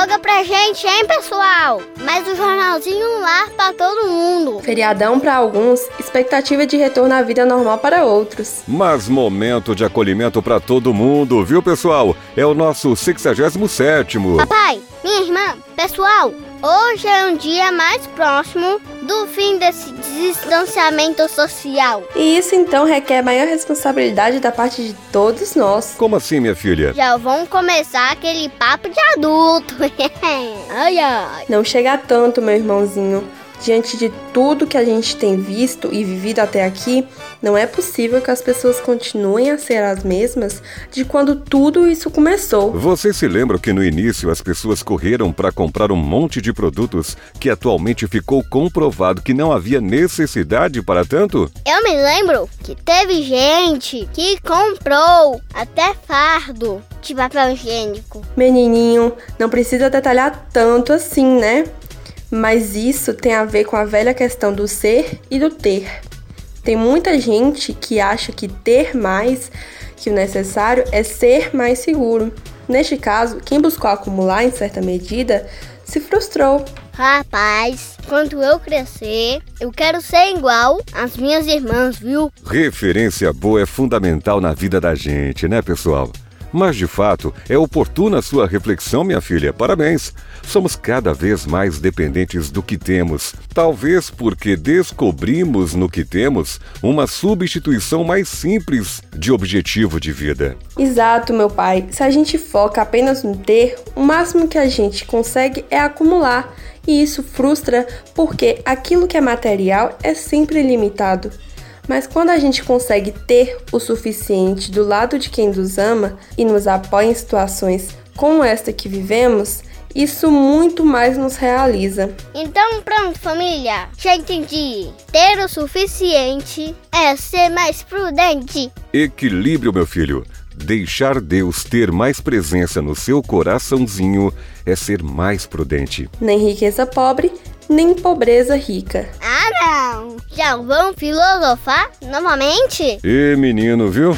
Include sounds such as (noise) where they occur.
folga pra gente, hein, pessoal? Mas o jornalzinho lá pra todo mundo. Feriadão para alguns, expectativa de retorno à vida normal para outros. Mas momento de acolhimento para todo mundo, viu, pessoal? É o nosso 67 Papai, minha irmã, pessoal, hoje é um dia mais próximo do fim desse distanciamento social. E isso então requer maior responsabilidade da parte de todos nós. Como assim, minha filha? Já vão começar aquele papo de adulto. (laughs) ai, ai. Não chega tanto, meu irmãozinho. Diante de tudo que a gente tem visto e vivido até aqui, não é possível que as pessoas continuem a ser as mesmas de quando tudo isso começou. Você se lembra que no início as pessoas correram para comprar um monte de produtos que atualmente ficou comprovado que não havia necessidade para tanto? Eu me lembro que teve gente que comprou até fardo de papel higiênico. Menininho, não precisa detalhar tanto assim, né? Mas isso tem a ver com a velha questão do ser e do ter. Tem muita gente que acha que ter mais que o necessário é ser mais seguro. Neste caso, quem buscou acumular em certa medida se frustrou. Rapaz, quando eu crescer, eu quero ser igual às minhas irmãs, viu? Referência boa é fundamental na vida da gente, né, pessoal? Mas de fato, é oportuna a sua reflexão, minha filha. Parabéns. Somos cada vez mais dependentes do que temos. Talvez porque descobrimos no que temos uma substituição mais simples de objetivo de vida. Exato, meu pai. Se a gente foca apenas no ter, o máximo que a gente consegue é acumular. E isso frustra porque aquilo que é material é sempre limitado. Mas quando a gente consegue ter o suficiente do lado de quem nos ama e nos apoia em situações como esta que vivemos, isso muito mais nos realiza. Então pronto, família. Já entendi. Ter o suficiente é ser mais prudente. Equilíbrio, meu filho. Deixar Deus ter mais presença no seu coraçãozinho é ser mais prudente. Nem riqueza pobre, nem pobreza rica. Já vão filosofar novamente? E menino, viu?